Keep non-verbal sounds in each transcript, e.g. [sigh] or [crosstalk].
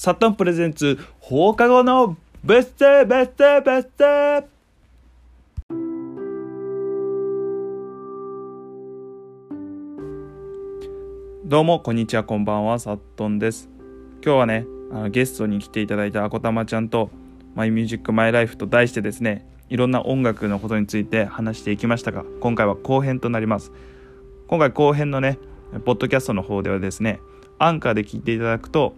サタンプレゼンツ放課後のベストベストベストどうもこんにちはこんばんはサットンです。今日はねあのゲストに来ていただいたあこたまちゃんとマイミュージックマイライフと題してですねいろんな音楽のことについて話していきましたが今回は後編となります。今回後編のねポッドキャストの方ではですねアンカーで聴いていただくと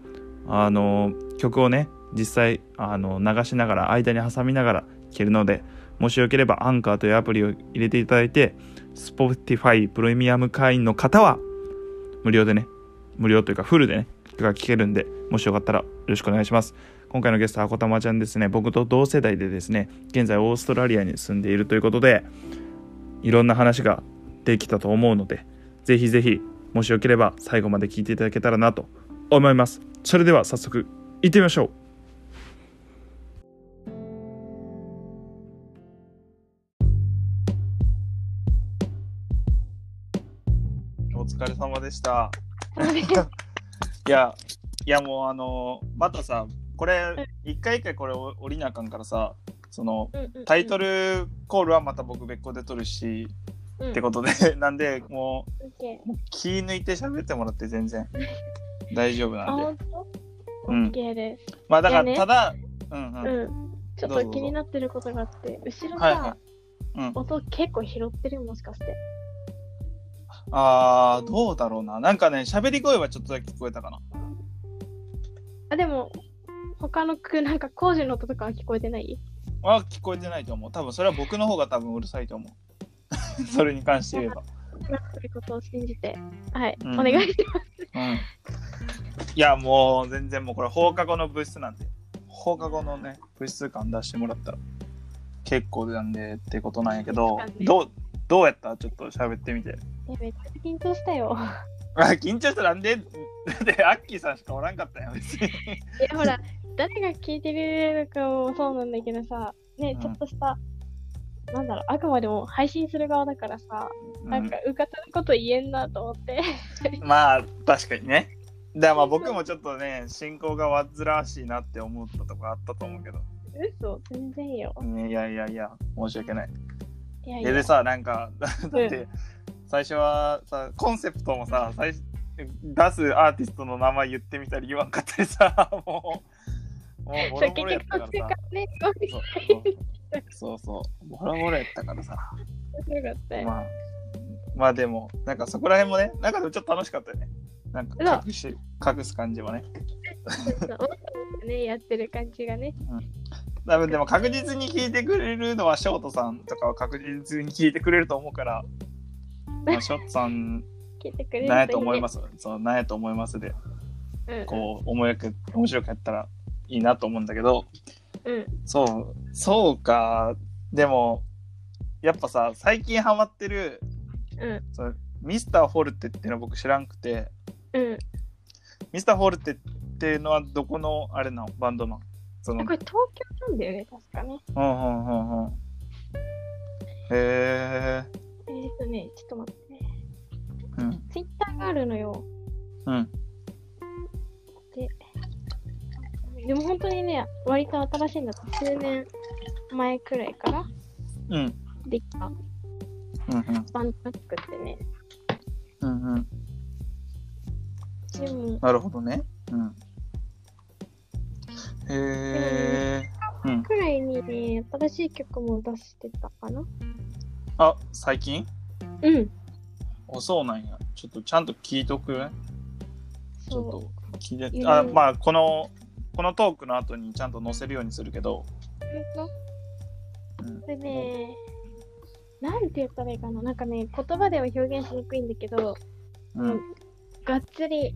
あの曲をね実際あの流しながら間に挟みながら聴けるのでもしよければアンカーというアプリを入れていただいて Spotify プレミアム会員の方は無料でね無料というかフルでね曲が聴けるんでもしよかったらよろしくお願いします。今回のゲストはこたまちゃんですね。僕と同世代でですね現在オーストラリアに住んでいるということでいろんな話ができたと思うのでぜひぜひもしよければ最後まで聞いていただけたらなと思います。それでは早速行ってみましょう。お疲れ様でした。[laughs] いやいやもうあのまたさこれ一回一回これ降りなあかんからさそのタイトルコールはまた僕別個で撮るし、ってことで [laughs] なんでもうもう気抜いて喋ってもらって全然大丈夫なんで。オッケーです。まあだからね。ただ、うんうん。うん。ちょっと気になってることがあって、後ろはいはさ、い。うん、音結構拾ってるもしかして。あーどうだろうな。なんかね喋り声はちょっとだけ聞こえたかな。あ、でも、他の句、なんか工事の音とかは聞こえてない？あ聞こえてないと思う。多分それは僕の方が多分うるさいと思う。[laughs] それに関して言えば。ということを信じて、はい、うん。お願いします。うんいやもう全然もうこれ放課後の物質なんで。放課後のね物質感出してもらったら結構なんでってことなんやけどどうどうやった？ちょっと喋ってみて。えめっちゃ緊張したよ。[laughs] あ緊張したらなんで？だってアッキーさんしかおらんかったやん別に。いや、ほら、誰が聞いてるかもそうなんだけどさ、ね、うん。ちょっとした、なんだろう、あくまでも配信する側だからさ、なんか、うかたのこと言えんなと思って。まあ確かにねだまあ僕もちょっとね進行が煩わしいなって思ったとこあったと思うけど、嘘、全然よ。ねいやいやいや申し訳ない。いやいや。えでさなんかだって最初はさコンセプトもさ最初出すアーティストの名前言ってみたり言わんかったりさ [laughs] もうもうボロボロやったからさ。そうそう。ボロボロやったからさ。よかったよ。まあまあでもなんかそこら辺もねなんかでもちょっと楽しかったよねなんか隠し隠す感じもねね、やってる感じがね。多分でも確実に聞いてくれるのはショートさんとかは確実に聞いてくれると思うから、まあ、[laughs] ショートさん聞いてくれるなんやと思いす。ますそうなんやと思いますでうん、こう思いく面白くやったらいいなと思うんだけどうん。そうそうかでもやっぱさ最近ハマってるうん。そのミスター・フォルテっていうのは僕知らんくてうん。ミスター・フォルテっていうのはどこのあれなの？バンドなのその。これ東京なんだよね、確かね。うんうんうんうん。へええっ、ー、とね、ちょっと待ってね。うん。ツイッターがあるのよ。うん。で、でも本当にね、割と新しいんだと。数年前くらいからうん。できた。うんうん。バンドが作ってね。うんうんでも、なるほどね。うん。へえうん。くらいにね、新しい曲も出してたかな。あ最近？うん。あそうなんや。ちょっとちゃんと聞いとく？ねちょっそと聞いて。あまあこのこのトークの後にちゃんと載せるようにするけど、う。本当？うん。これね、なんて言ったらいいかな。なんかね、言葉では表現しにくいんだけど、うん。がっつり、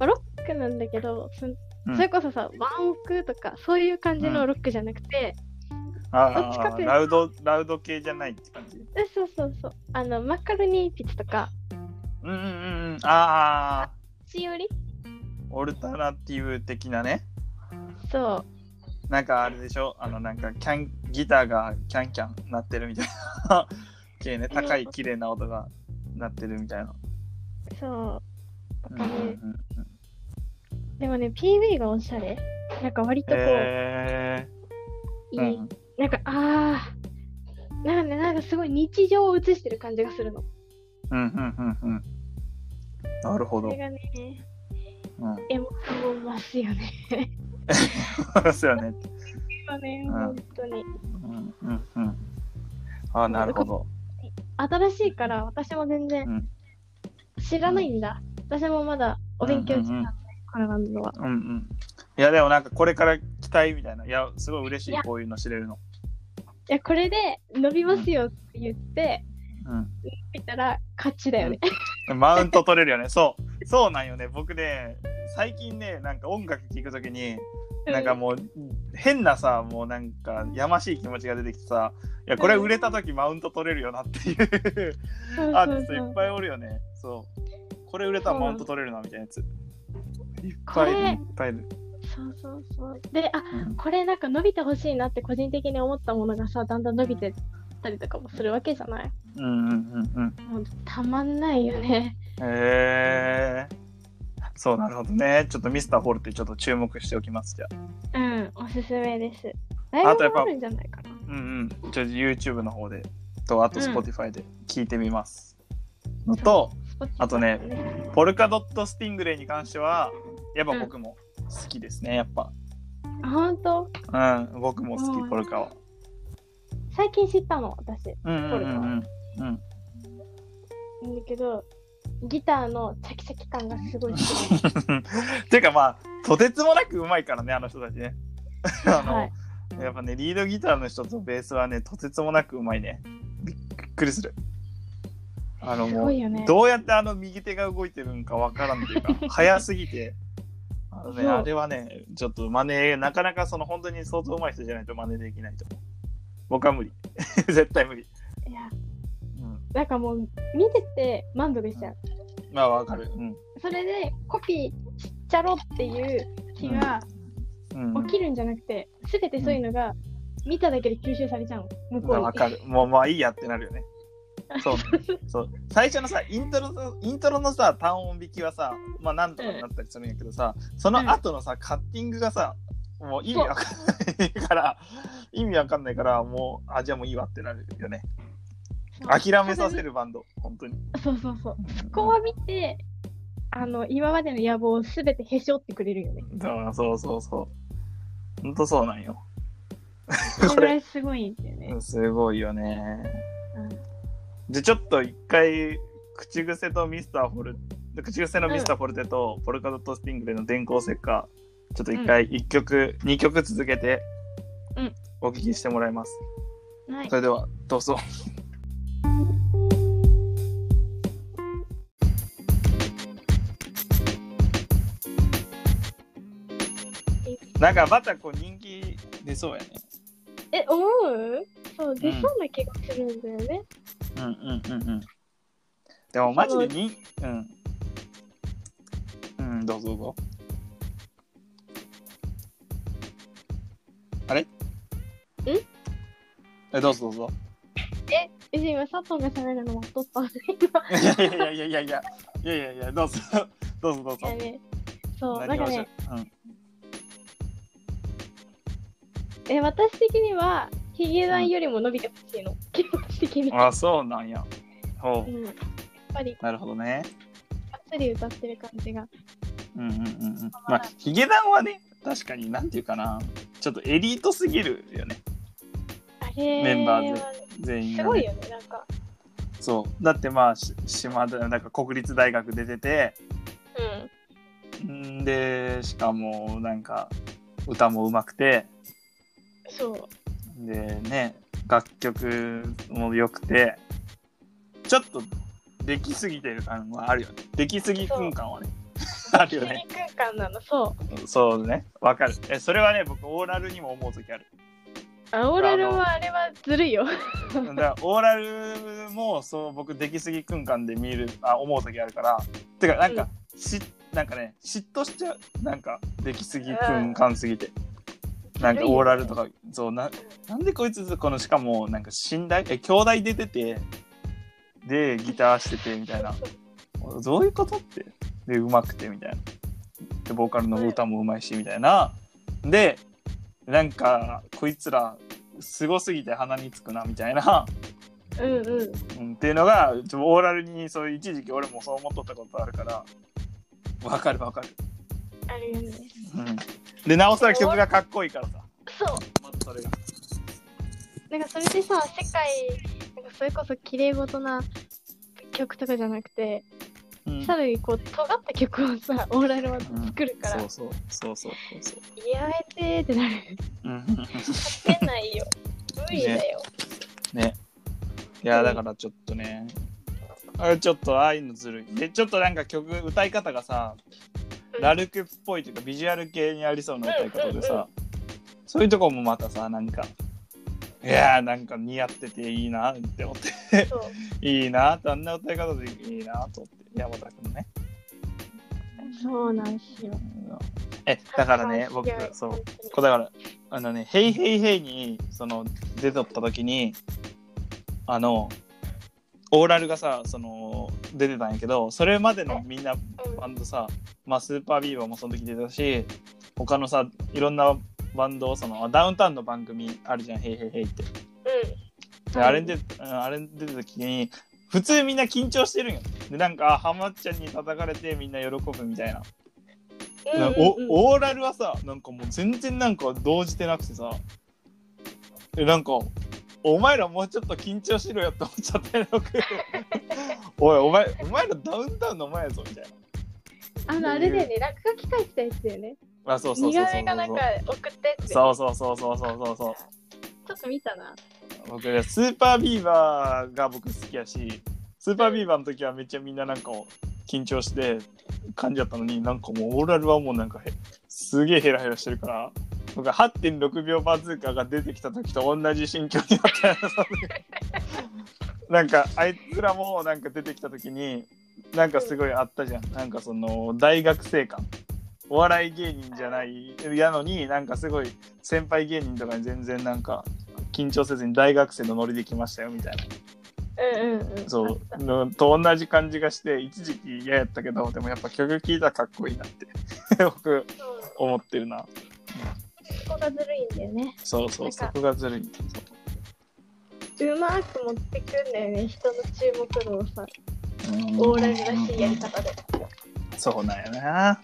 まあロックなんだけど、そうん。それこそさ、ワンオクとか、そういう感じのロックじゃなくて、あどっちかというとーラウドラウド系じゃないって感じ。えそうそうそう、あの、マカロニーピッチとか、うんうんうんうん。ああ。しおり？オルタナティブ的なね。そう、なんかあれでしょ？あのなんかキャンギターがキャンキャン鳴ってるみたいな。[laughs] 系ね。高い綺麗な音が鳴ってるみたいな。そう、うんうんうんうんでもね、PV がおしゃれ。なんか割とこう、へいい。ーうんなんか、あー。なんかね、なんかすごい日常を映してる感じがするの。うんうんうんうんなるほどそれがね、うんエモさを増すよね。そうですよね今ね、うん本当に。うんうんうんあなるほど新しいから私も全然うん知らないんだ。私もまだお勉強中なんで、うんうんいやでもなんかこれから期待みたいないやすごい嬉しいこういうの知れるのいや、これで伸びますよって言って、うん見たら勝ちだよね。マウント取れるよね。そう。そうなんよね。僕ね、最近ね、なんか音楽聴くときに、なんかもう、変なさ、もうなんか、やましい気持ちが出てきてさ、いや、これ売れたときマウント取れるよなっていうアーティストいっぱいおるよね。そう。これ売れたらマウント取れるな、みたいなやつ。いっこぱいいっぱい。そうそうそう。で、あ、うんこれなんか伸びてほしいなって個人的に思ったものがさ、だんだん伸びてったりとかもするわけじゃない？うんうんうんうん。もうたまんないよね。へえー。そう、なるほどね。ちょっとミスターホルテちょっと注目しておきます、じゃあ。うん、おすすめです。あとやっぱ。うんうん。ちょっと YouTube の方で、と、あとうん Spotify で聞いてみます。のと、あとねポルカドットスティングレイに関しては、やっぱ僕も好きですね、やっぱ。あ、ほんとうん、僕も好き、うんポルカは。最近知ったの、私。うんうんうんうん。うん、なんだけど、ギターのチャキチャキ感がすごい好き。[laughs] ていうかまあ、とてつもなくうまいからね、あの人たちね。[laughs] あの、はいやっぱね、リードギターの人とベースはね、とてつもなくうまいね。びっくりする。あのすもう、ごいよね。どうやってあの右手が動いてるんかわからんっていうか、早すぎて。ね、あれはね、ちょっと真似、なかなかその本当に相当上手い人じゃないと真似できないと思う。僕は無理。[laughs] 絶対無理。いや、うん。なんかもう、見てて満足しちゃう。まあわかる。うん。それで、コピーしちゃろっていう気がうん、起きるんじゃなくて、すべてそういうのが見ただけで吸収されちゃうの。向こうに。わかる。もうまあいいやってなるよね。[laughs] そう。そう。最初のさ、イントロの、イントロのさ、単音引きはさ、まあなんとかなったりするんやけどさ、その後のさ、カッティングがさ、もう意味わかんないから、意味わかんないから、もう、あ、じゃあもういいわってなるよね。諦めさせるバンド、本当に。そうそうそう。そこは見て、あの、今までの野望をすべてへし折ってくれるよね。そうそうそうそう。本当そうなんよ。それ [laughs] すごいんだよね。すごいよね。うんじゃあちょっと一回、口癖とミスターフォル口癖のミスターフォルテとポルカドットスティングレイの電光石火、ちょっと一回一曲、二曲続けてうんお聞きしてもらいます。はいそ。れではどうぞ。なんかまたこう人気出そうやね。え、思う？そう、出そうな気がするんだよね。うんうんうんうん。でもマジでに、うん。うん、どうぞどうぞ。あれ？え、どうぞどうぞ。え、今、佐藤が喋るのも取ったんで、いやいやいやいやいや、いやいやいや、どうぞ、どうぞどうぞ今。。ね、そう、なんかね、うん。え、私的には、ヒゲダンよりも伸びてほしいの。[laughs] 気持ち的に。あ、そうなんや。ほう。うん。やっぱり、なるほどね。がっつり歌ってる感じが。うんうんうんうん。まあ、ヒゲダンはね、確かになんていうかな、ちょっとエリートすぎるよね。あれメンバーは全員が、ね。すごいよね、なんか。そう。だってまあ、し島田、なんか国立大学出てて、うん。んで、しかもなんか歌も上手くて、そう。でね、楽曲も良くて、ちょっとできすぎてる感はあるよね。できすぎくん感はね。[laughs] あるよね。空間なの、そう。そうね。わかる。え、それはね、僕、オーラルにも思う時ある。あオーラルはあれはずるいよ。だからオーラルもそう僕出来すぎ空間で見るあ思う時あるからてかなんか、しなんかね嫉妬しちゃうなんか出来すぎ空間すぎて、なんかオーラルとかそうななんでこいつこのしかもなんか寝台え兄弟出ててでギターしててみたいな。[laughs] どういうことって。で上手くてみたいな。でボーカルの歌もうまいしみたいな。でなんかこいつらすごすぎて鼻につくなみたいな、うんうん。うん、っていうのがちょオーラルにそういう一時期俺もそう思っとったことあるから。わかるわかる、あるよね。うん、でなおさら曲がかっこいいからさそう。まずそれがなんかそれでさ、世界、なんかそれこそ綺麗事な曲とかじゃなくて、うんさらにこう、尖った曲をさ、オーラルは作るから、そうそうそうそうそうそうやめてーってなる。うん出ないよ。無理だよ。ね。いや、だからちょっとね、あれちょっとああいうのずるい。で、ちょっとなんか曲、歌い方がさ、うんラルクっぽいというか、ビジュアル系にありそうな歌い方でうんうんさ、そういうとこもまたさ、なんか、いやーなんか似合ってていいなって思って。いいなって、あんな歌い方でいいなと思って、山田君ね。そうなんすよ。え、だからね、僕そう。こうだから、あのね、ヘイヘイヘイに、その、出とった時に、あの、オーラルがさ、その、出てたんやけど、それまでのみんなうんバンドさ、まあ、スーパービーバーもその時出てたし、他のさ、いろんなバンド、その、ダウンタウンの番組あるじゃん、ヘイヘイヘイって。うん。であれに出て、うんあれに出た時に、普通みんな緊張してるんよ。で、なんか、あハマっちゃんに叩かれてみんな喜ぶみたいな。うんうんうん、おオーラルはさなんかもう全然なんか動じてなくてさえなんかお前らもうちょっと緊張しろよって思っちゃったよ僕 [laughs] おいお前お前らダウンタウンの前やぞみたいあの、あれだよね、落書き書いてたやつだよね。なあそうそうそうそう似顔絵かなんか送ってって。そうそうそうそうそうそうそうちょっと見たな。僕ねスーパービーバーが僕好きやしスーパービーバーの時はめっちゃみんななんか緊張して感じだったのになんかもうオーラルはもうなんかへすげえヘラヘラしてるから僕は8.6秒バズーカが出てきた時と同じ心境になったなんかあいつらもなんか出てきた時になんかすごいあったじゃん。なんかその大学生感お笑い芸人じゃないやのになんかすごい先輩芸人とかに全然なんか緊張せずに大学生のノリで来ましたよみたいな。うんうんうん。そう。のと同じ感じがして一時期嫌やったけどでもやっぱ曲聴いたらかっこいいなって僕思ってるなそこがずるいんだよね。そうそうそこがずるい。うまーく持ってくんだよね、人の注目度をさ、うん。オーラルらしいやり方で。そうなんやな。あ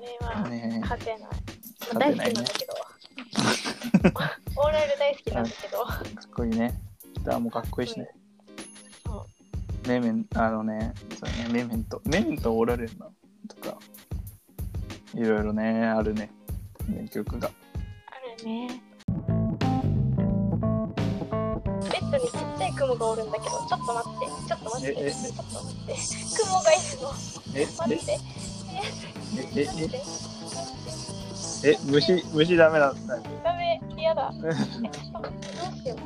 れは、ね勝てない。まあ大好きなんだけど。オーラル大好きなんだけど。かっこいいね。ギターもかっこいいしね。メメンあのねそうねメメント。メメントオーラルやなとかいろいろねあるね名曲があるね。ベッドにちっちゃい雲がおるんだけど、ちょっと待って、ちょっと待って、ええちょっと待って。雲がいるの。え待って。ええ。ええ虫虫ダメだダメ、嫌だ。どうしよう。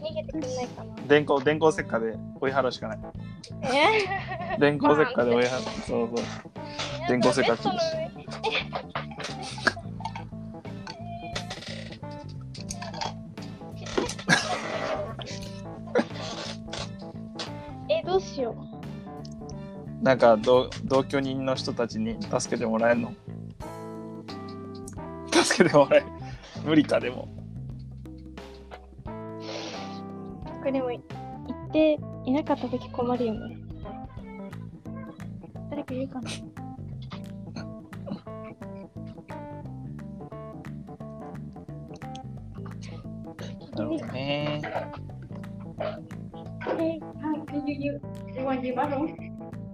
逃げてくんないかな。電光電光石火で追い払うしかないえ？電光石火で追い払う [laughs] そうそう電光石火なんか同同居人の人たちに助けてもらえるの？助けてもらえる無理かでも。これでも、行っていなかったとき困るよね。誰かいるかな？なるほどね。Hey, um, can you, you, you want to bottle?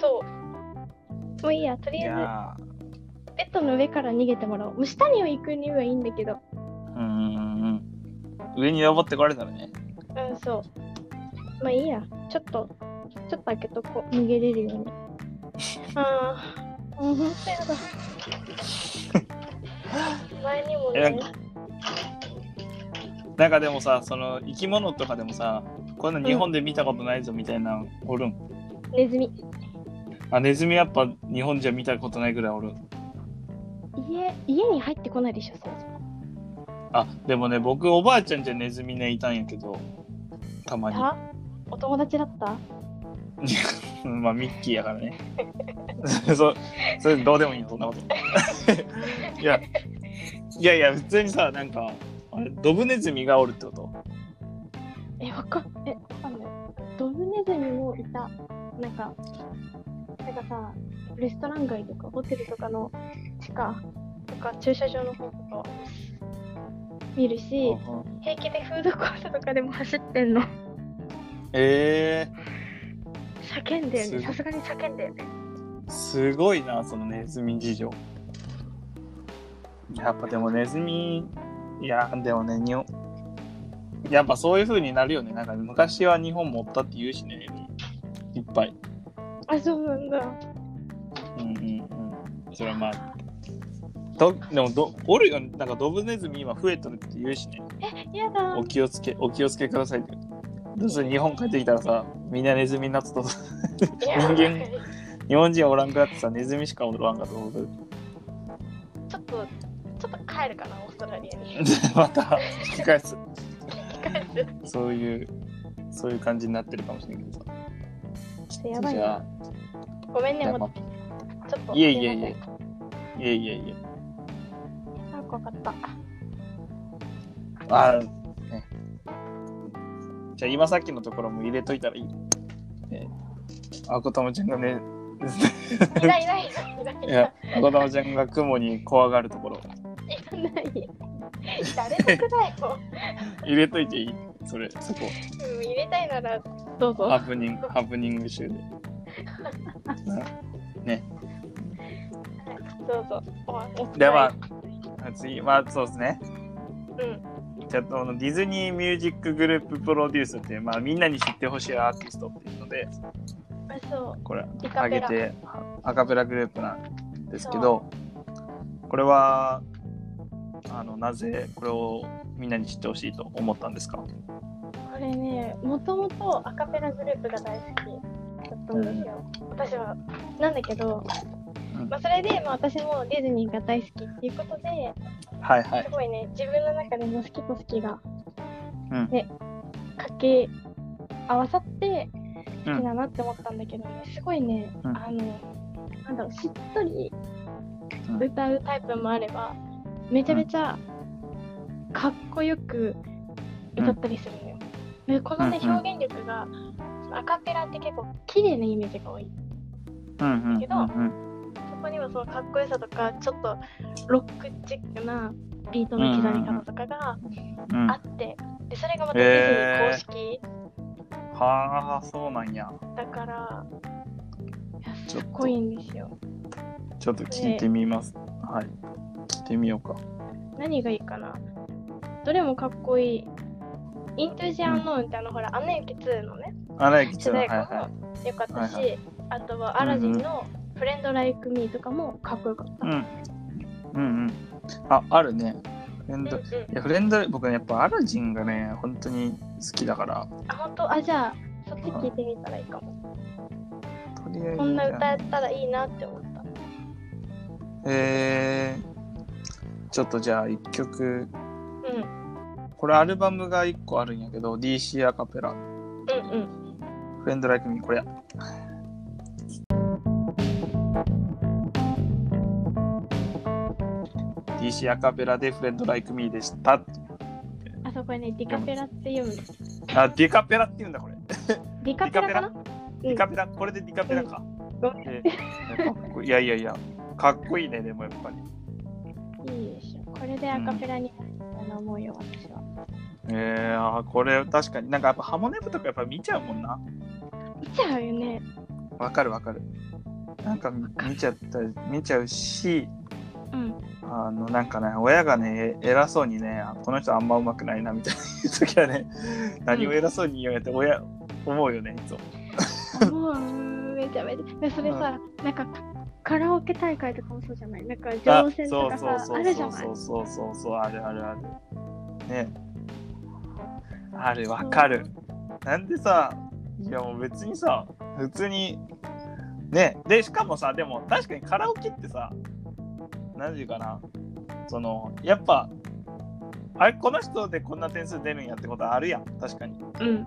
そう。もういいや、とりいあやえずベッドの上から逃げてもらおう。もう下には行くにはいいんだけど。ーうんうんうん上に登ってこられたらねうん、そう。まあいいや。ちょっと、ちょっと開けとこう。逃げれるように。[laughs] ああ、もう本当やだ。[laughs] 前にもねえなんか、なんかでもさその生き物とかでもさこんな日本で見たことないぞみたいなのおるん、ネズミ。あネズミやっぱ日本じゃ見たことないぐらいおる。家、家に入ってこないでしょ、そもそも。あでもね僕おばあちゃんじゃネズミねいたんやけど。たまに。た？お友達だった？う [laughs] んまあミッキーやからね。[laughs] そそれどうでもいいよそんなこと。[laughs] いやいやいや普通にさなんかあれドブネズミがおるってこと？え、わかん、え、わかんない。ドブネズミもいた。なんか、なんかさ、レストラン街とかホテルとかの地下とか駐車場の方とか見るし、平気でフードコートとかでも走ってんの。え叫んでるね。さすがに叫んでるね。ー、すごいなそのネズミ事情やっぱでもネズミいやでもね日本やっぱそういう風になるよねなんか昔は日本もおったって言うしねいっぱいあ、そうなんだ。うんうんうん。それはまあ。どでもど、おるよ、なんかドブネズミ今増えとるって言うしね。やだお。気をつけ、お気をつけくださいって。どうせ日本帰ってきたらさ、みんなネズミになってたと。人間日本人おらんくなってさ、ネズミしかおらんかと思う。ちょっと、ちょっと帰るかな、オーストラリアに。[laughs] また引き返す。[laughs] 帰る。そういう、そういう感じになってるかもしれんけどさ。やばいじゃあな。ごめんね、じゃあもうちょっと。いえいえいえいえいえいえ。あ、怖かった。あね。じゃあ今さっきのところも入れといたらいい。ね、あこたまちゃんがね、いないいないいないいないいや、あこたまちゃんが雲に怖がるところ、いらない。誰得だよ。入れといていい？それ、そこ。うん、入れたいならどうぞ。ハプニング、ハプニング集で。[laughs] ね。どうぞ。で、まあ、次、まあそうですね。うん。じゃああのディズニーミュージックグループプロデュースっていう、まあ、みんなに知ってほしいアーティストっていうので。これ上げてアカペラグループなんですけどこれはあのなぜこれをみんなに知ってほしいと思ったんですか？これね、もともとアカペラグループが大好きだったんですよ。私は。なんだけど、うんまあ、それで、まあ、私もディズニーが大好きっていうことで、はいはいすごいね、自分の中でも好きと好きが、うんね、掛け合わさってうん好きだなって思ったんだけどね、すごいね、うんあの、なんだろう、しっとりうん歌うタイプもあれば、めちゃめちゃかっこよく歌ったりするのよ。でこのね、うん。うん表現力が、アカペラって結構綺麗なイメージが多い。うんうんうんけどそこにはそのかっこよさとか、ちょっとロックチックなビートの刻み方とかがうんうん。あって、でそれがまたディズニー公式。はあそうなんや。だから、すっごいんですよ。ちょっと聞いてみます、はい。聞いてみようか。何がいいかな。どれもかっこいい。イントゥジアンノーンってあの、ほら、アナ雪2のね、あらゆきちゃんはい主題歌はもよかったし、はいあとはアラジンのフレンドライクミーとかもかっこよかった。いうん。うんうん。ああるね。フレンドいうんうん。やフレンド僕ねやっぱアラジンがね本当に好きだから。あ、本当？あ、じゃあ、そっち聞いてみたらいいかも。とりあえず。こんな歌えたらいいなって思った。えー、ちょっとじゃあ一曲。うん。これアルバムが1個あるんやけど DC アカペラ。うんうん。フレンドライクミーこれや。DC アカペラでフレンドライクミーでした。あそこにね、ディカペラって読む。あディカペラって言うんだこれ。ディカペラかな？ディカペラ？これでディカペラか、いやいやいやかっこいいねでもやっぱり。いいでしょ。これでアカペラになると思うよ、私は。えー、あーこれ確かになんかやっぱハモネプとかやっぱ見ちゃうもんな見ちゃうよね。わかるわかるなんか見ちゃったり見ちゃうしうん。あのなんかね親がね偉そうにねあこの人あんまうまくないなみたいな時はね何を偉そうに言うんやって親思うよねいつももう、めめちゃめちゃ。でそれさ、なんかカラオケ大会とかもそうじゃない？なんかあ乗船とかさ、あるじゃない？そうそうそうそう。あるあるある。ね。あるわかる。なんでさいやもう別にさ普通にね。でしかもさでも確かにカラオケってさ何て言うかな。そのやっぱあれこの人でこんな点数出るんやってことはあるやん。確かに。うん。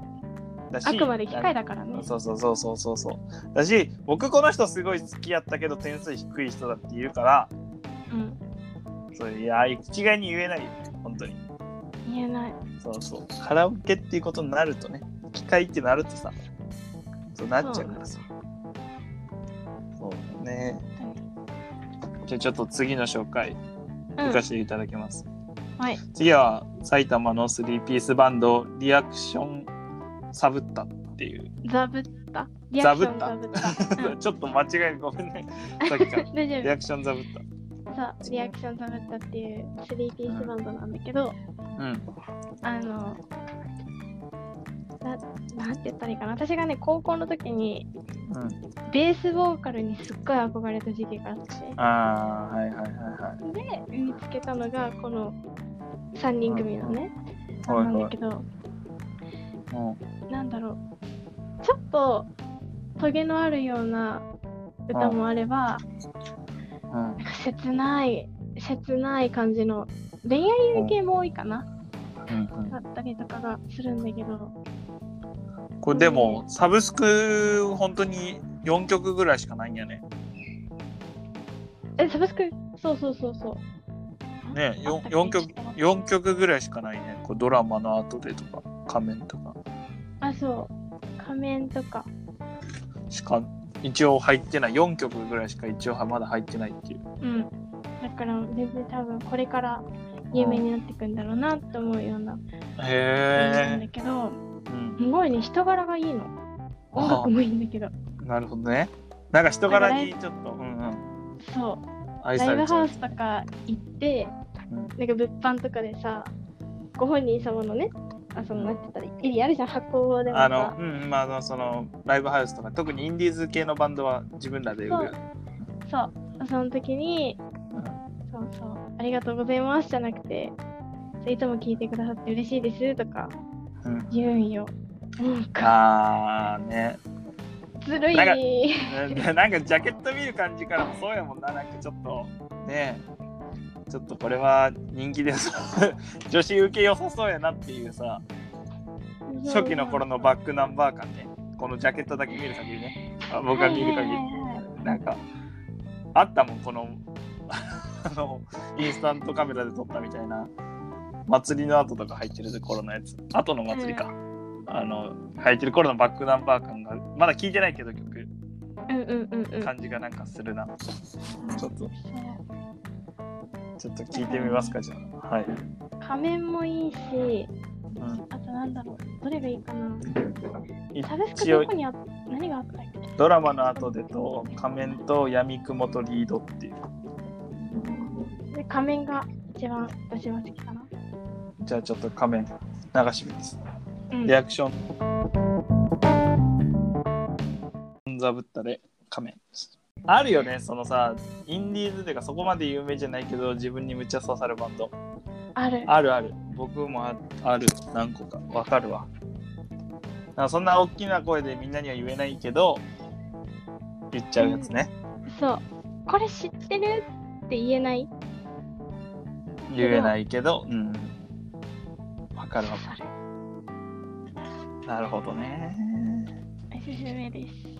だしあくまで機械だからね。そうそうそうそうそうそう。だし僕この人すごい好きやったけど点数低い人だって言うからうん。そういや一概に言えないよね本当に。言えない。そうそう。カラオケっていうことになるとね機械ってなるとさ。そうなっちゃうからさ。そうだね。じゃあちょっと次の紹介うん。行かせていただきます、はい。次は埼玉の3ピースバンドリアクションザブッタっていう。ザブった？リアクションザブった。[laughs] うん。ちょっと間違えごめんね。[laughs] さっきから。リアクションザブッタ。そう、リアクションザブッタっていう3ピースバンドなんだけど、うん。あの、ななんて言ったらいいかな。私がね、高校の時にうん。ベースボーカルにすっごい憧れた時期があって、ああはいはいはいはい。で、見つけたのがこの3人組のね、はいなんだけど、うんなんだろう、ちょっとトゲのあるような歌もあれば、うんなんか切ない、切ない感じの恋愛系も多いかな、だったりとかがするんだけど、これでもサブスク本当に4曲ぐらいしかないんやね。え、サブスク、そうそうそうそう。ねあったっけ 4, 曲ちょっと待って四曲ぐらいしかないね。こうドラマの後でとか仮面とかあ、そう。仮面とか。しか一応入ってない4曲ぐらいしか一応まだ入ってないっていう。うん。だから全然多分これから有名になっていくんだろうなって思うような感じなんへだけど、すごいね、人柄がいいの。音楽もいいんだけど。なるほどね。なんか人柄にちょっと、うんうん、そうライブハウ。スとか行って、うんなんか物販とかでさ、ご本人様のね、あそのなんて言ったらいい？エリアあるじゃん、箱でもあのさ、。うん、まあその、ライブハウスとか、特にインディーズ系のバンドは自分らで売る。そう。その時に、そうそう、ありがとうございますじゃなくて、いつも聞いてくださって嬉しいですとかうん、言うんよ。なんか、ああね。ずるい。なんかななんかジャケット見る感じからもそうやもんな、なんかちょっとねちょっとこれは人気で [laughs] 女子受け良さそうやなっていうさ、初期の頃のバックナンバー感ね、このジャケットだけ見る限りね、あ僕が見る限り、なんかあったもん、この [laughs] あのインスタントカメラで撮ったみたいな。祭りの後とか入ってる頃のやつ、後の祭りか。あの入ってる頃のバックナンバー感がまだ聞いてないけど曲。うんうんうんうん。感じがなんかするな。ちょっと、ちょっと聞いてみますか、じゃあ。はい。仮面もいいし、うん、あとなんだろう、どれがいいかな。サブスクどこ、にあ何があったっけ？ドラマの後でと、仮面と闇雲とリードっていう。で仮面が一番私は好きかな。じゃあちょっと仮面流します。うんリアクション。ザブったで仮面です。あるよね、そのさ、インディーズでかそこまで有名じゃないけど、自分にむっちゃ刺さるバンド。ある。あるある。僕もあある。何個か。わかるわ。なそんな大きな声でみんなには言えないけど、言っちゃうやつね。そう。これ知ってるって言えない？言えないけど、うん。わかるわかそれ。る。なるほどね。おすすめです。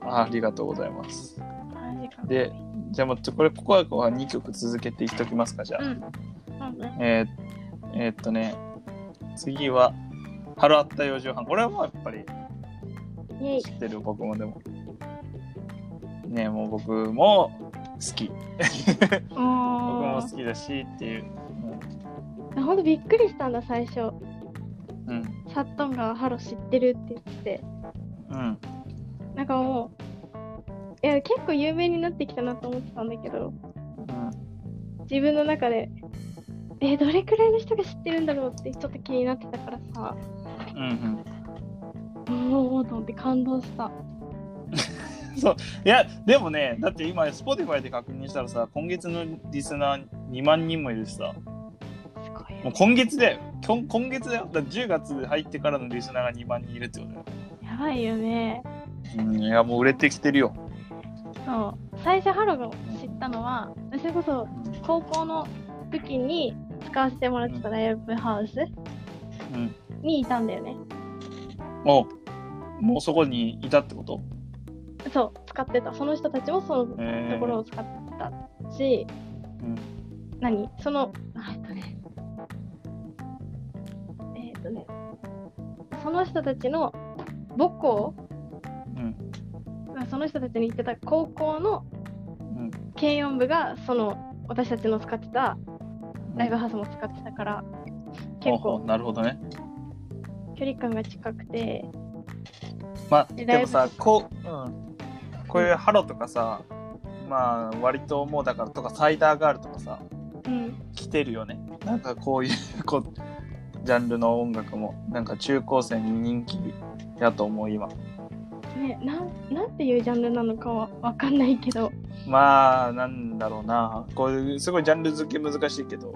あありがとうございます。で、じゃあもうちょこれ、ここはこは2曲続けていっときますか、じゃあ。うん。えーえーっとね、次は、春あった4時半。これはもうやっぱり知。ってる、僕もでも。ねもう僕も好き。[laughs] 僕もも好きだしっていう。う、ほんとびっくりしたんだ、最初。うん。うん。サットンがハロ知ってるって言ってて。うん。なんかもう、いや、結構有名になってきたなと思ってたんだけど、自分の中で、えどれくらいの人が知ってるんだろうってちょっと気になってたからさ、うん。うん。おおと思って感動した。[laughs] そういやでもねだって今 Spotify で確認したらさ今月のリスナー2万人もいるしさすごいよもう今月だよ今今月だよだって10月入ってからのリスナーが2万人いるってことだよ、やばいよね。うん、いやもう売れてきてるよ、そう。最初ハロが知ったのは、それこそ高校の時に使わせてもらってたライブハウスうん、にいたんだよね。もうもうそこにいたってこと？そう、使ってた。その人たちもそのえところを使ってたし、うん何？その、あえっとね、えっとね、その人たちの母校、その人たちに行ってた高校のうん。軽音部が、その私たちの使ってたライブハウスも使ってたから、結構なるほどね。距離感が近くて、まあででもさこう、うん、こういうハロとかさまあ割ともうだからとかサイダーガールとかさうん、来てるよね。なんかこういう [laughs] こうジャンルの音楽もなんか中高生に人気やと思う今ね、なんなんていうジャンルなのかはわかんないけど、まあなんだろうな。こういうすごいジャンル付け難しいけど。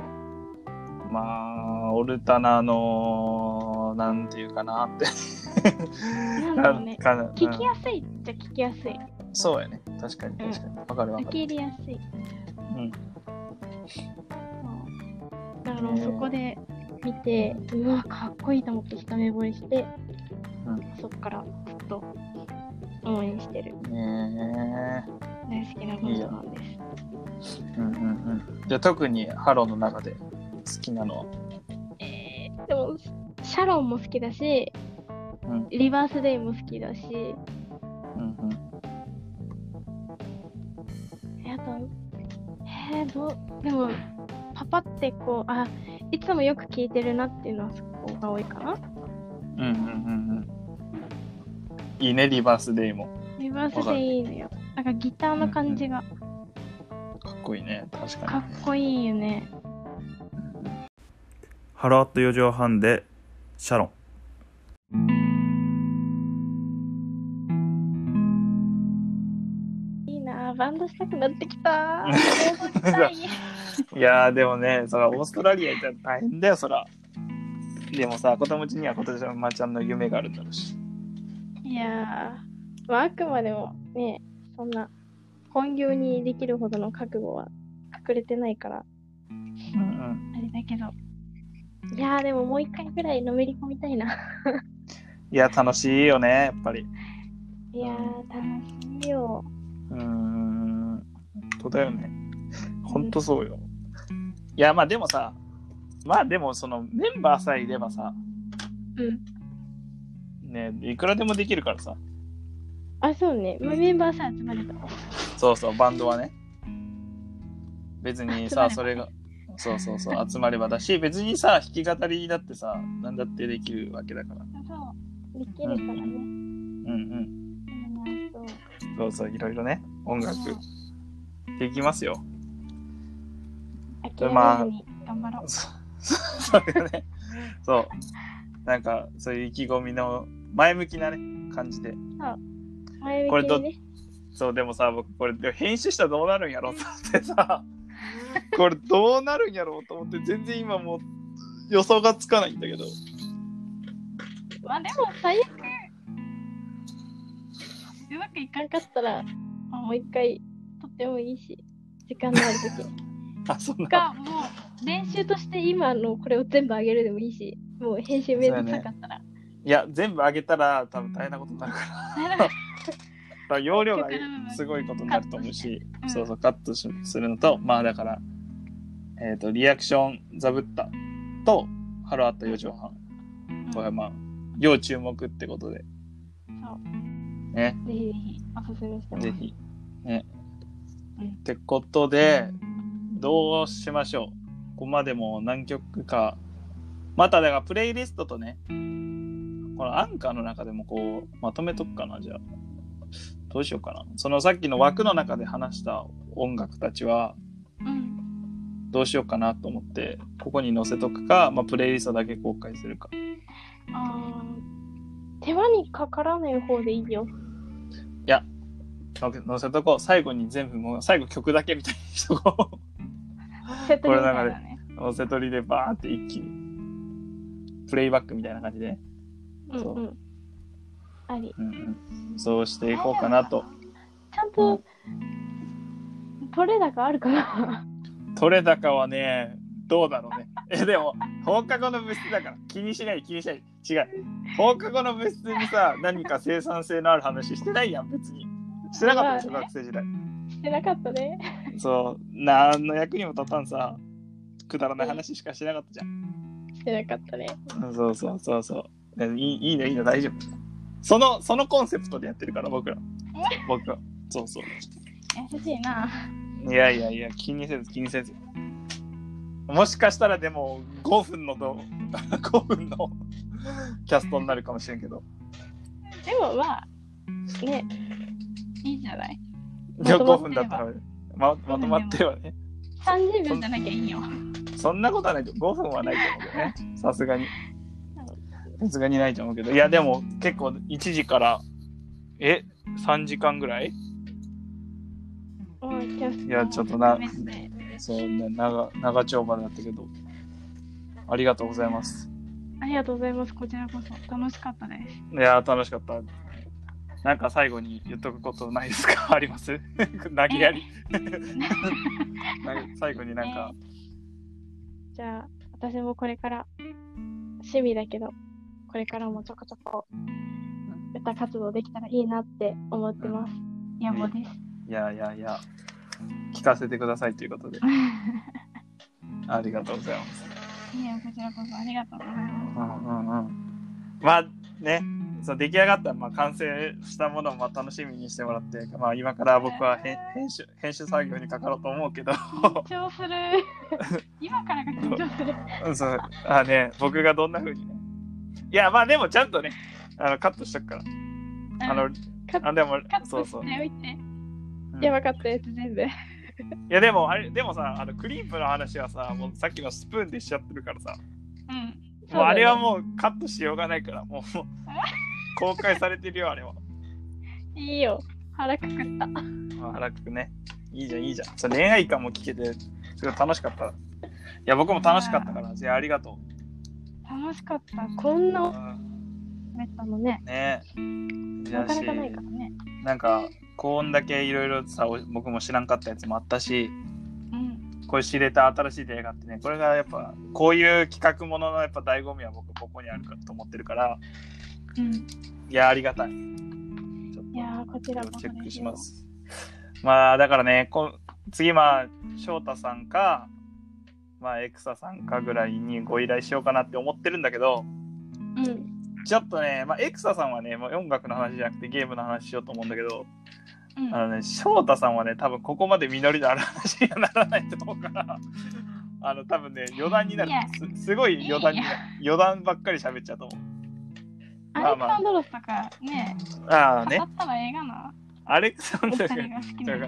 まあオルタナのなんていうかなって。なんだろうね、聞きうん。やすいっちゃ聞きやすい。そうやね。確かに確かに。わかるわかる。受け入れやすい。うん。だからねそこで見て、うわ、かっこいいと思って一目惚れして、うん。そっからずっと応援してる。ね大好きなバンドなんです。えうんうんうん。じゃあ特にハローの中で好きなのは？えー、でも、シャロンも好きだし、うん。リバースデイも好きだし、うんうん。えあと、えー、どう、でも、パパってこう、あ、いつもよく聞いてるなっていうのはそこが多いかな。うんうんうんうんいいねリバースデイも。リバースデイいいのよ。なんかギターの感じが。かっこいいね確かに。かっこいいよね。ハローアット4畳半でシャロン。いいなぁバンドしたくなってきた。い [laughs] いやーでもねそらオーストラリア行ったら大変だよそら。でもさ子供ちには今年のまーちゃんの夢があるんだろうしいやー、まあ、あくまでもね、そんな本業にできるほどの覚悟は隠れてないから、うんうんあれだけど。いやー、でももう一回ぐらいのめり込みたいな。[laughs] いや楽しいよねやっぱりいやー、楽しいよ。うーん本当だよね本当そうよいやまあでもさまあでもそのメンバーさえいればさうん。ねいくらでもできるからさ。あ、そうね。まあ、メンバーさえ集まれば。そうそうバンドはね。別にさそれがそうそうそう集まればだし別にさ弾き語りだってさ何だってできるわけだから。そう。できるからね。うん。うんいいなそうそういろいろね音楽。できますよ。諦めずに頑張ろう。そ [laughs] そうよね。そう。なんかそういう意気込みの前向きなね感じで前これど向きにね。そうでもさ僕これでも編集したらどうなるんやろうと思ってさ [laughs] これどうなるんやろうと思って全然今もう予想がつかないんだけどまあでも最悪、うまくいかんかったら、まあ、もう一回撮ってもいいし、時間のある時に。[laughs] あそんなか、もう練習として今のこれを全部上げるでもいいし、もう編集めんどくさかったら。いや全部上げたら多分大変なことになるから。だから容量がすごいことになると思うし、うんそうそうカットしするのとまあだからえっ、とリアクションザブッタと Halo at 4畳半。これはまあ要注目ってことで。そう。ね。ぜひぜひおすすめしてます。ぜひ。ね、うん。ってことでどうしましょう。ここまでもう何曲かまただからプレイリストとねこのアンカーの中でもこうまとめとくかなじゃあどうしようかなそのさっきの枠の中で話した音楽たちはうん。どうしようかなと思ってここに載せとくか、まあ、プレイリストだけ公開するかあー手間にかからない方でいいよ。いや載せとこう。最後に全部もう、最後曲だけみたいにしとこう。セットリみたいなね。載せ取りでバーって一気に。プレイバックみたいな感じで。そううんうん。あり。そうしていこうかなと。ちゃんと、取れ高あるかな？取れ高はね、どうだろうね。え、でも、放課後の物質だから、気にしない、気にしない。違う。放課後の物質にさ、何か生産性のある話してないやん、別に。してなかったでしょ、学生時代。してなかったね。そう、何の役にも立たんさ、くだらない話しかしてなかったじゃん。してなかったね。そうそうそうそう。いいいいの、いいの、大丈夫。その、そのコンセプトでやってるから、僕ら。僕は。そうそう。優しいな。いやいやいや、気にせず気にせず。もしかしたらでも5分のと5 [laughs] 分の [laughs] キャストになるかもしれんけど。でもまあ、ね、いいじゃない？じゃあ5まとまってれば分だったらままとまってればね。30秒じゃなきゃいいよ。そんなことはないと5分はないと思うけどね。さすがに。さすがにないと思うけど。いやでも結構1時からえ3時間ぐらい？いやちょっとなそうね、長長丁場だったけど。ありがとうございます。ありがとうございます。こちらこそ。楽しかったです。いやー、楽しかった。なんか最後に言っとくことないですか？[laughs] あります？[laughs] 投げやり。[laughs] 最後になんか、じゃあ、私もこれから、趣味だけど、これからもちょこちょこ歌活動できたらいいなって思ってます。野望です。いやいやいや、聞かせてくださいということで、[laughs] ありがとうございます。いや、こちらこそありがとうございます。うんうんうん。まあね、そう出来上がった、まあ、完成したものをまあ楽しみにしてもらって、まあ、今から僕は編編集編集作業にかかろうと思うけど、緊張する。[laughs] 今からが緊張する。うんそうあね、僕がどんな風にね。いや、まあでもちゃんとね、あのカットしとくから。あの、あでもそうそう。やばかったやつ全部。いやでもあれでもさあのクリープの話はさもうさっきのスプーンでしちゃってるからさ。うん。もうあれはうもうカットしようがないからもう [laughs] 公開されてるよあれは。いいよ。腹くくった。まあ荒くね。いいじゃんいいじゃん。それ恋愛感も聞けてすごい楽しかった。いや僕も楽しかったからじゃあありがと楽しかった。こんう、なうんめったのね。ねなかなかないからね。なんかこんだけいろいろさお僕も知らんかったやつもあったしうん。これ知れた新しい出会いがあってねこれがやっぱこういう企画もののやっぱ醍醐味は僕ここにあるかと思ってるからうん。いやありがたいいやー、こちらこそとチェックしま。すまあだからねこ次まあ翔太さんかまあエクサさんかぐらいにご依頼しようかなって思ってるんだけどうん。ちょっとね、まあ、エクサさんはね、もう音楽の話じゃなくてゲームの話しようと思うんだけど、うん。あのね、翔太さんはね、多分ここまで実りのある話にはならないと思うから、あの、多分ね、余談になる。すすごい余談になる。余談ばっかり喋っちゃうと思う。アレクサンドロスとかね、ああね語、ったらええがな。アレクサンおダー二人が好きがな。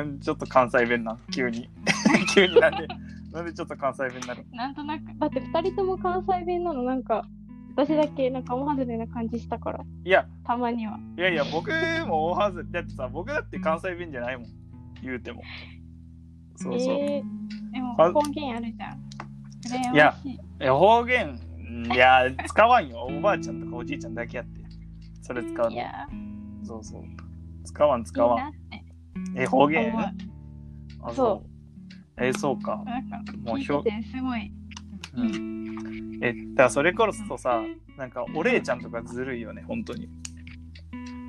うんちょっと関西弁な、急に。[laughs] 急になんで、なんでちょっと関西弁になる。なんとなく。だって二人とも関西弁なの、なんか、私だけなんか大外れな感じしたから、いや、たまには。いやいや、僕も大はず、だってさ、僕だって関西弁じゃないもん、言うても。そうそう。えー、でもあ。方言あるじゃん。いやしい。え方言いや使わんよ。[laughs] おばあちゃんとかおじいちゃんだけやって。それ使うの。いや。そうそう。使わんー、使わいいなん。え方言？あそうえそうか、なんか、もう聞いててすごい。うん、えだからそれこそさなんかお姉ちゃんとかずるいよね本当に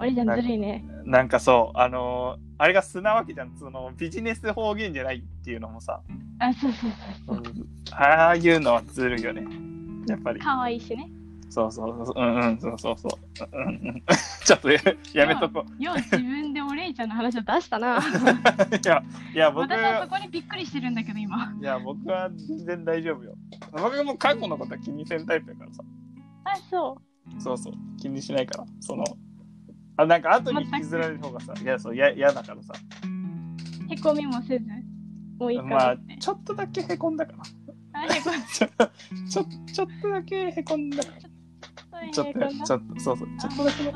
おじちゃんずるいね。なんかそうあのーあれが素なわけじゃんそのビジネス方言じゃないっていうのもさ、あ、そうそうそう。うんああいうのはずるいよねやっぱりかわいいしね。そうそうそううんうんそうそうそう、うんうん、ちょっとややめとこうよう自分でお姉ちゃんの話を出したな。いや、いや、僕私はそこにびっくりしてるんだけど、今。いや、僕は全然大丈夫よ。僕も過去のことは気にせんタイプやからさ。あ、そそうそう、気にしないから。その、あ、なんか後に引きずられる方がさ、いや、そう、や嫌だからさ。う。へこみもせず。もういいかまあちょっとだけへこんだかな。あ、へこん [laughs] ちょ、ちょ、ちょっとだけへこんだから。ちょっと、ちょっと、そうそう、ちょっと。だけ、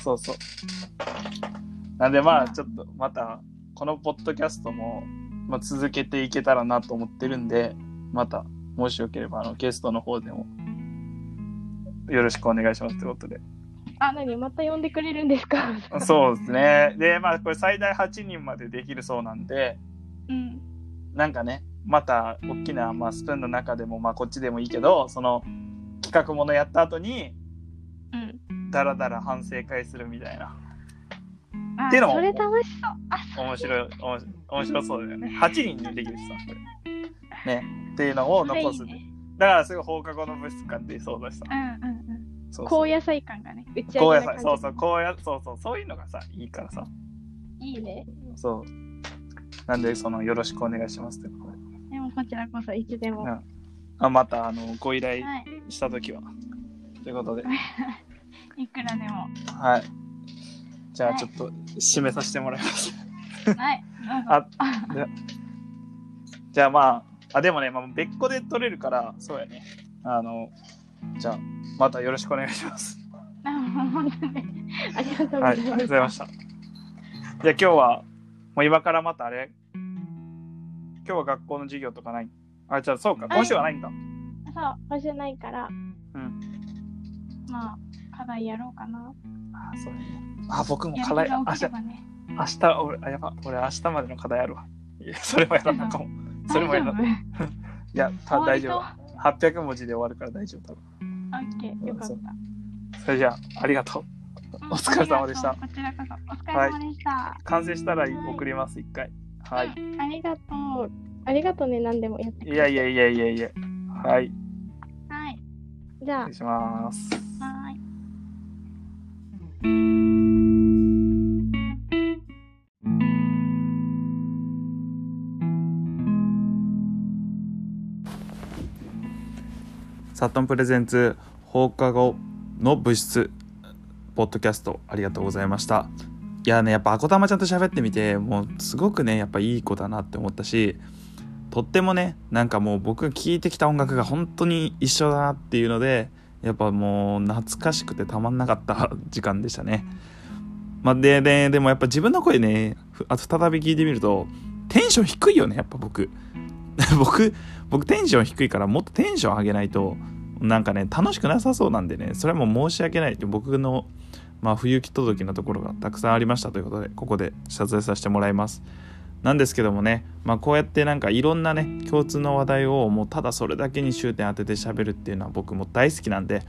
そうそう。なんでまあうんちょっとまたこのポッドキャストも、まあ、続けていけたらなと思ってるんでまたもしよければあのゲストの方でもよろしくお願いしますってことで。あ、何？また呼んでくれるんですか？[laughs] そうですね。でまあこれ最大8人までできるそうなんでうん。なんかねまた大きな、まあ、スプーンの中でもまあこっちでもいいけどその企画ものやった後にうん。ダラダラ反省会するみたいな。あっていうのも。それ楽しそう。面白い面白そうだよね。8人でできるしさこれね。っていうのを残す。いね。だからすぐ放課後の物質館でそうだしさ。うんうんうん。そう高野菜感がね、打ち高野上げ。菜。そうそう。高野そうそう。そういうのがさいいからさ。いいね。そう。なんでそのよろしくお願いしますってことで。でもこちらこそいつでも。うん。はあまたあのご依頼い。した時は。ということで [laughs] いくらでも。はい。じゃあちょっと締めさせてもらいます。はい。どうぞ。あじゃあまああでもね、まあ、別個で取れるからそうやね。あのじゃあまたよろしくお願いします。あ本当に。ありがとうござはいい、ありがとうございました。じゃあ今日は、もう今からまたあれ。今日は学校の授業とかない。あ、じゃあそうか、今週はないんだ。そう、今週ないから、うん。まあ、課題やろうかな。あ、そうね。あ、僕もや課題、る気が明日。明日、俺、あ、やば、俺明日までの課題あるわ。いや、それもやらなあかも。それもやらな。い大や、た大丈夫。[laughs] 800文字で終わるから大丈夫多分。オッケー、よかった。それじゃあ、ありがとう。お疲れ様でしたこちらこそ、お疲れ様でした。完成したら送ります、一回。はい。うんありがとう。ありがとうね、何でもやってくれていやいやいやいやいや。はい。はい。じゃあ失礼、します。サットンプレゼンツ放課後の物質ポッドキャストありがとうございました。いやねやっぱあこたまちゃんと喋ってみてもうすごくねやっぱいい子だなって思ったしとってもねなんかもう僕が聴いてきた音楽が本当に一緒だなっていうのでやっぱもう懐かしくてたまんなかった時間でしたね。まあ、でででもやっぱ自分の声ねあと再び聞いてみるとテンション低いよねやっぱ僕。[laughs] 僕僕テンション低いからもっとテンション上げないとなんかね楽しくなさそうなんでねそれはもう申し訳ないって僕のまあ不行き届きのところがたくさんありましたということでここで謝罪させてもらいます。なんですけどもねまあこうやってなんかいろんなね共通の話題をもうただそれだけに終点当てて喋るっていうのは僕も大好きなんで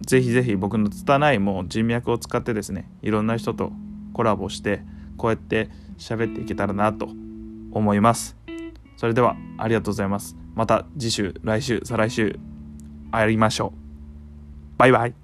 ぜひぜひ僕の拙いもう人脈を使ってですねいろんな人とコラボしてこうやって喋っていけたらなと思います。それではありがとうございます。また次週来週再来週会いましょう。バイバイ。